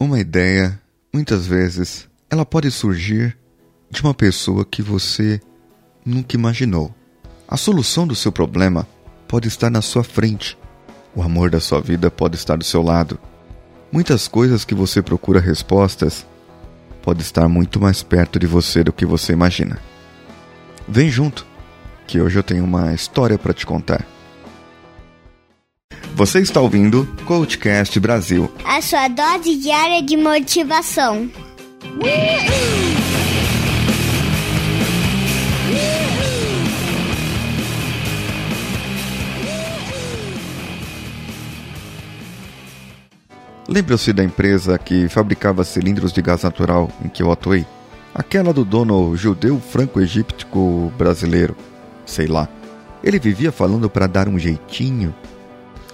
Uma ideia, muitas vezes, ela pode surgir de uma pessoa que você nunca imaginou. A solução do seu problema pode estar na sua frente. O amor da sua vida pode estar do seu lado. Muitas coisas que você procura respostas pode estar muito mais perto de você do que você imagina. Vem junto, que hoje eu tenho uma história para te contar. Você está ouvindo Coachcast Brasil. A sua dose diária de motivação. Lembra-se da empresa que fabricava cilindros de gás natural em que eu atuei? Aquela do dono judeu franco-egíptico brasileiro. Sei lá. Ele vivia falando para dar um jeitinho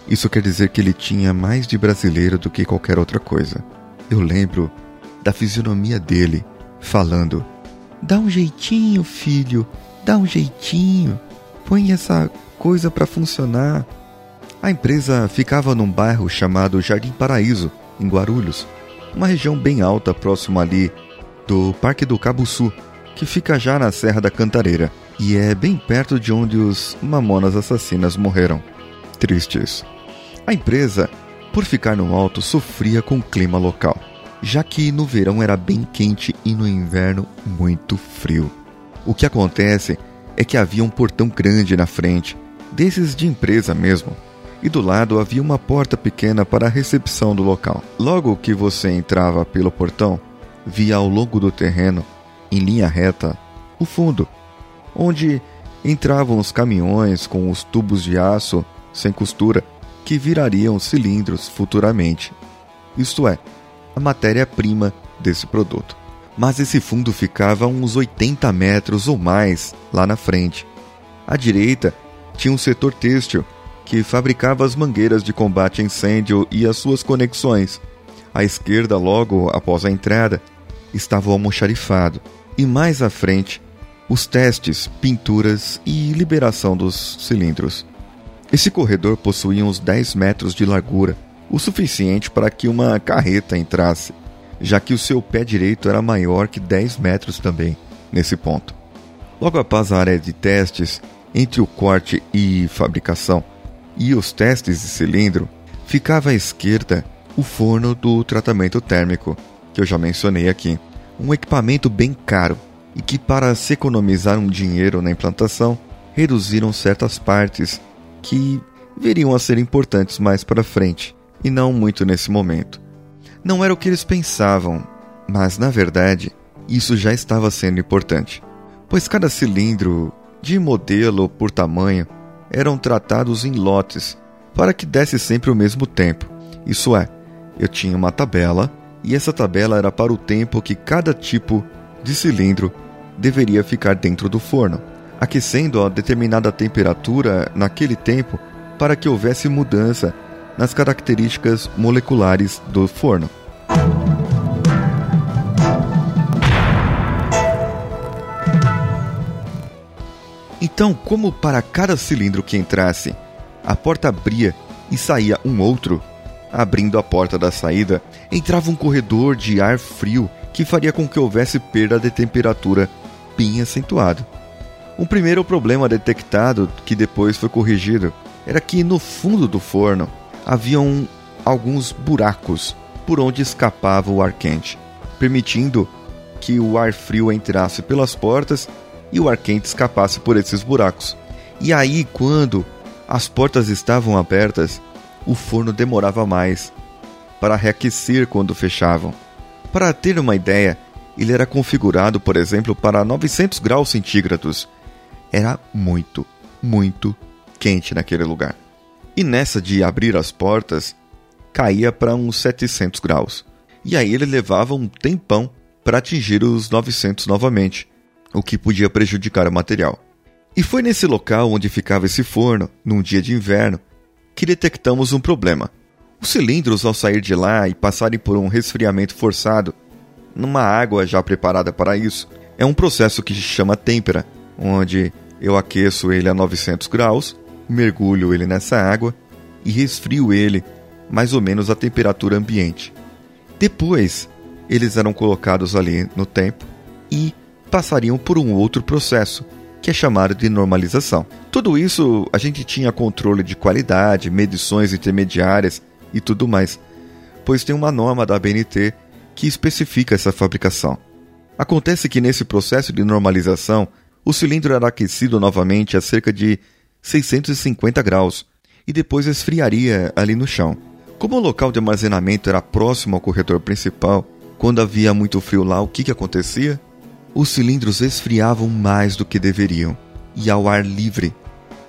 isso quer dizer que ele tinha mais de brasileiro do que qualquer outra coisa. Eu lembro da fisionomia dele falando: Dá um jeitinho, filho, dá um jeitinho, põe essa coisa para funcionar. A empresa ficava num bairro chamado Jardim Paraíso, em Guarulhos, uma região bem alta próximo ali do Parque do Cabuçu, que fica já na Serra da Cantareira e é bem perto de onde os mamonas assassinas morreram. Tristes. A empresa, por ficar no alto, sofria com o clima local, já que no verão era bem quente e no inverno muito frio. O que acontece é que havia um portão grande na frente, desses de empresa mesmo, e do lado havia uma porta pequena para a recepção do local. Logo que você entrava pelo portão, via ao longo do terreno, em linha reta, o fundo, onde entravam os caminhões com os tubos de aço sem costura que virariam cilindros futuramente. Isto é, a matéria-prima desse produto. Mas esse fundo ficava a uns 80 metros ou mais lá na frente. À direita tinha um setor têxtil que fabricava as mangueiras de combate a incêndio e as suas conexões. À esquerda, logo após a entrada, estava o almoxarifado. E mais à frente, os testes, pinturas e liberação dos cilindros. Esse corredor possuía uns 10 metros de largura, o suficiente para que uma carreta entrasse, já que o seu pé direito era maior que 10 metros também, nesse ponto. Logo após a área de testes, entre o corte e fabricação e os testes de cilindro, ficava à esquerda o forno do tratamento térmico, que eu já mencionei aqui. Um equipamento bem caro e que, para se economizar um dinheiro na implantação, reduziram certas partes que viriam a ser importantes mais para frente, e não muito nesse momento. Não era o que eles pensavam, mas na verdade, isso já estava sendo importante, pois cada cilindro, de modelo por tamanho, eram tratados em lotes para que desse sempre o mesmo tempo. Isso é, eu tinha uma tabela e essa tabela era para o tempo que cada tipo de cilindro deveria ficar dentro do forno aquecendo a determinada temperatura naquele tempo para que houvesse mudança nas características moleculares do forno. Então, como para cada cilindro que entrasse, a porta abria e saía um outro, abrindo a porta da saída, entrava um corredor de ar frio que faria com que houvesse perda de temperatura bem acentuado. Um primeiro problema detectado, que depois foi corrigido, era que no fundo do forno haviam alguns buracos por onde escapava o ar quente, permitindo que o ar frio entrasse pelas portas e o ar quente escapasse por esses buracos. E aí, quando as portas estavam abertas, o forno demorava mais para reaquecer quando fechavam. Para ter uma ideia, ele era configurado, por exemplo, para 900 graus centígrados era muito, muito quente naquele lugar. E nessa de abrir as portas, caía para uns 700 graus. E aí ele levava um tempão para atingir os 900 novamente, o que podia prejudicar o material. E foi nesse local onde ficava esse forno, num dia de inverno, que detectamos um problema. Os cilindros, ao sair de lá e passarem por um resfriamento forçado, numa água já preparada para isso, é um processo que se chama têmpera, onde eu aqueço ele a 900 graus, mergulho ele nessa água e resfrio ele mais ou menos à temperatura ambiente. Depois, eles eram colocados ali no tempo e passariam por um outro processo, que é chamado de normalização. Tudo isso a gente tinha controle de qualidade, medições intermediárias e tudo mais, pois tem uma norma da BNT que especifica essa fabricação. Acontece que nesse processo de normalização, o cilindro era aquecido novamente a cerca de 650 graus e depois esfriaria ali no chão. Como o local de armazenamento era próximo ao corredor principal, quando havia muito frio lá, o que, que acontecia? Os cilindros esfriavam mais do que deveriam e ao ar livre,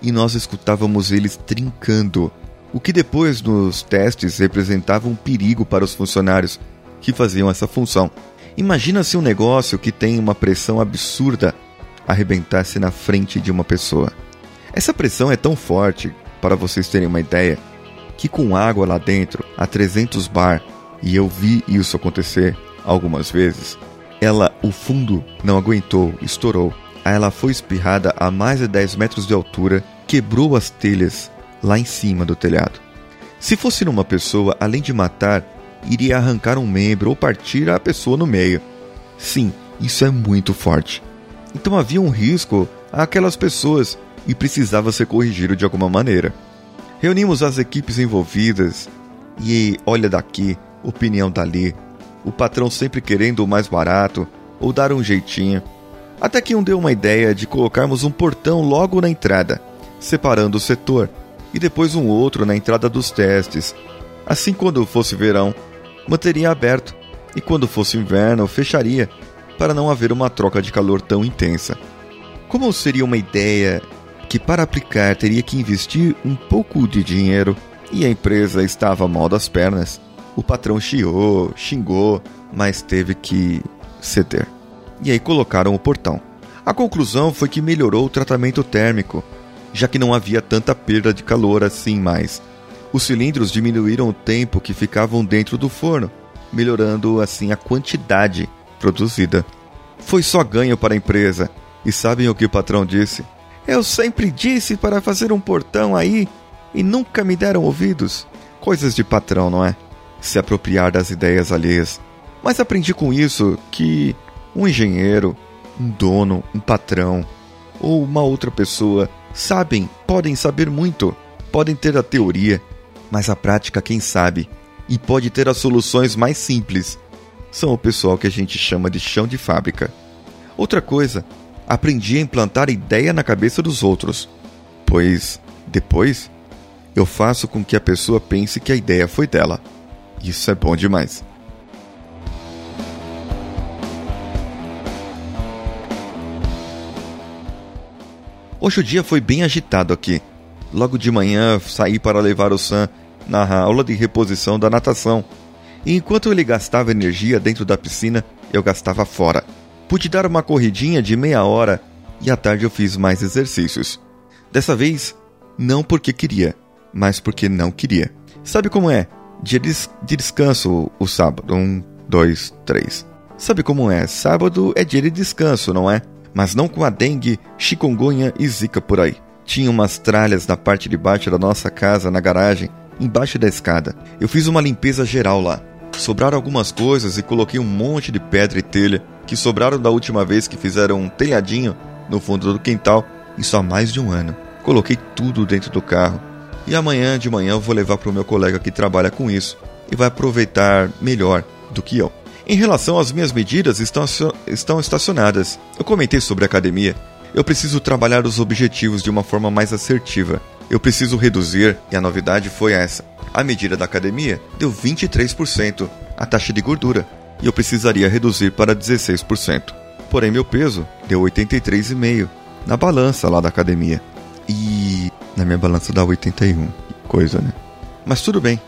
e nós escutávamos eles trincando, o que depois nos testes representava um perigo para os funcionários que faziam essa função. Imagina se um negócio que tem uma pressão absurda arrebentasse na frente de uma pessoa. Essa pressão é tão forte, para vocês terem uma ideia, que com água lá dentro, a 300 bar, e eu vi isso acontecer algumas vezes, ela, o fundo, não aguentou, estourou. Aí ela foi espirrada a mais de 10 metros de altura, quebrou as telhas lá em cima do telhado. Se fosse numa pessoa, além de matar, iria arrancar um membro ou partir a pessoa no meio. Sim, isso é muito forte. Então havia um risco àquelas pessoas e precisava ser corrigido de alguma maneira. Reunimos as equipes envolvidas e olha daqui, opinião dali, o patrão sempre querendo o mais barato ou dar um jeitinho. Até que um deu uma ideia de colocarmos um portão logo na entrada, separando o setor, e depois um outro na entrada dos testes. Assim, quando fosse verão, manteria aberto, e quando fosse inverno, fecharia, para não haver uma troca de calor tão intensa. Como seria uma ideia que para aplicar teria que investir um pouco de dinheiro e a empresa estava mal das pernas, o patrão chiou, xingou, mas teve que ceder. E aí colocaram o portão. A conclusão foi que melhorou o tratamento térmico, já que não havia tanta perda de calor assim mais. Os cilindros diminuíram o tempo que ficavam dentro do forno, melhorando assim a quantidade produzida. Foi só ganho para a empresa. E sabem o que o patrão disse? Eu sempre disse para fazer um portão aí e nunca me deram ouvidos. Coisas de patrão, não é? Se apropriar das ideias alheias. Mas aprendi com isso que um engenheiro, um dono, um patrão ou uma outra pessoa sabem, podem saber muito, podem ter a teoria, mas a prática quem sabe e pode ter as soluções mais simples. São o pessoal que a gente chama de chão de fábrica. Outra coisa aprendi a implantar ideia na cabeça dos outros, pois depois eu faço com que a pessoa pense que a ideia foi dela. Isso é bom demais. Hoje o dia foi bem agitado aqui. Logo de manhã saí para levar o Sam na aula de reposição da natação. E enquanto ele gastava energia dentro da piscina, eu gastava fora. Pude dar uma corridinha de meia hora e à tarde eu fiz mais exercícios. Dessa vez, não porque queria, mas porque não queria. Sabe como é? Dia de, de descanso o sábado. Um, dois, três. Sabe como é? Sábado é dia de descanso, não é? Mas não com a dengue, chikungunya e zika por aí. Tinha umas tralhas na parte de baixo da nossa casa, na garagem, embaixo da escada. Eu fiz uma limpeza geral lá. Sobraram algumas coisas e coloquei um monte de pedra e telha que sobraram da última vez que fizeram um telhadinho no fundo do quintal, isso há mais de um ano. Coloquei tudo dentro do carro e amanhã de manhã eu vou levar para o meu colega que trabalha com isso e vai aproveitar melhor do que eu. Em relação às minhas medidas, estão, estão estacionadas. Eu comentei sobre a academia. Eu preciso trabalhar os objetivos de uma forma mais assertiva. Eu preciso reduzir, e a novidade foi essa. A medida da academia deu 23% a taxa de gordura e eu precisaria reduzir para 16%. Porém, meu peso deu 83,5 na balança lá da academia. E na minha balança dá 81. Coisa, né? Mas tudo bem.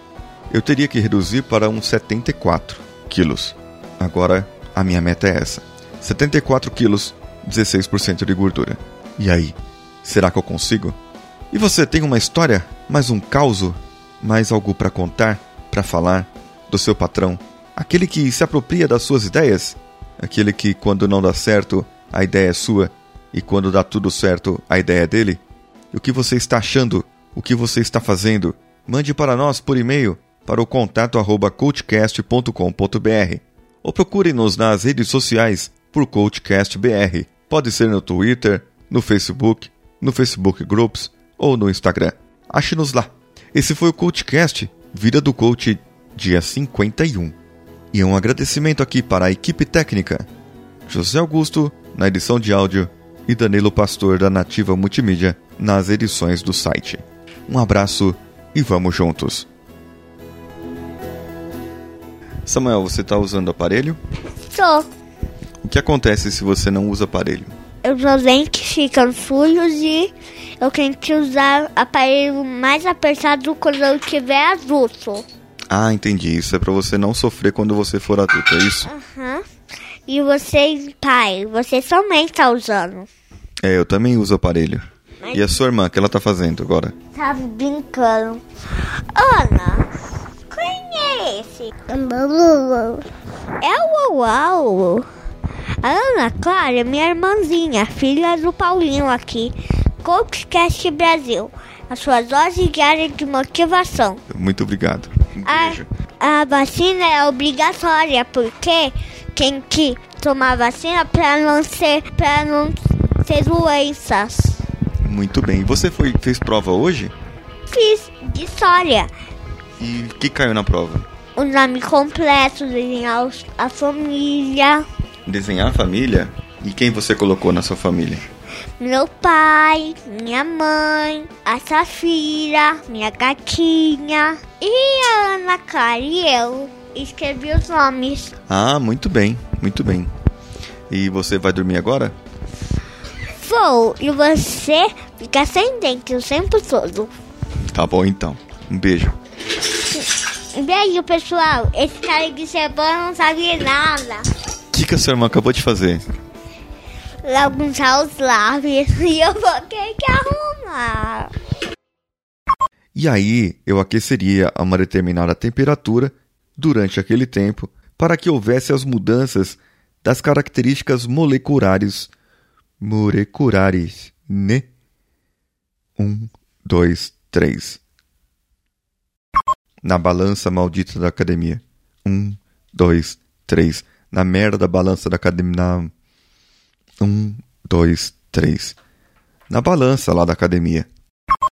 Eu teria que reduzir para uns 74 quilos. Agora, a minha meta é essa. 74 quilos, 16% de gordura. E aí? Será que eu consigo? E você tem uma história? Mais um caos? Mais algo para contar? Para falar? Do seu patrão? Aquele que se apropria das suas ideias? Aquele que, quando não dá certo, a ideia é sua, e quando dá tudo certo, a ideia é dele? E o que você está achando? O que você está fazendo? Mande para nós por e-mail para o contato ou procure-nos nas redes sociais por CoachCastBR. Pode ser no Twitter, no Facebook, no Facebook Groups ou no Instagram. Ache-nos lá. Esse foi o CoachCast, Vida do Coach, dia 51. E um agradecimento aqui para a equipe técnica, José Augusto, na edição de áudio, e Danilo Pastor, da Nativa Multimídia, nas edições do site. Um abraço e vamos juntos! Samuel, você está usando aparelho? Sou. O que acontece se você não usa aparelho? Os dentes ficam sujos e eu tenho que usar aparelho mais apertado quando eu tiver adulto. Ah, entendi. Isso é para você não sofrer quando você for adulto, é isso? Aham. E você, pai, você também tá usando. É, eu também uso aparelho. E a sua irmã, o que ela tá fazendo agora? Tá brincando. Ana, quem é esse? É o Uau. A Ana Clara é minha irmãzinha, filha do Paulinho aqui. Coachcast Brasil. A sua dose diária de motivação. Muito obrigado. Um A, beijo. a vacina é obrigatória porque tem que tomar vacina para não ser para não ter doenças. Muito bem. E você foi, fez prova hoje? Fiz de história. E o que caiu na prova? O nome completo, desenhar a família, Desenhar a família? E quem você colocou na sua família? meu pai, minha mãe, a Safira, minha gatinha e a Ana Clara e eu. Escrevi os nomes. Ah, muito bem, muito bem. E você vai dormir agora? Vou e você fica sem dente o tempo todo. Tá bom então. Um beijo. Um beijo, pessoal. Esse cara de cebola não sabe nada. O que, a sua irmã acabou de fazer? Lagunçar os lábios e eu vou ter que arrumar. E aí eu aqueceria a uma determinada temperatura durante aquele tempo para que houvesse as mudanças das características moleculares. Moleculares, né? Um, dois, três. Na balança maldita da academia. Um, dois, três. Na merda da balança da academia. Na... Um, dois, três. Na balança lá da academia.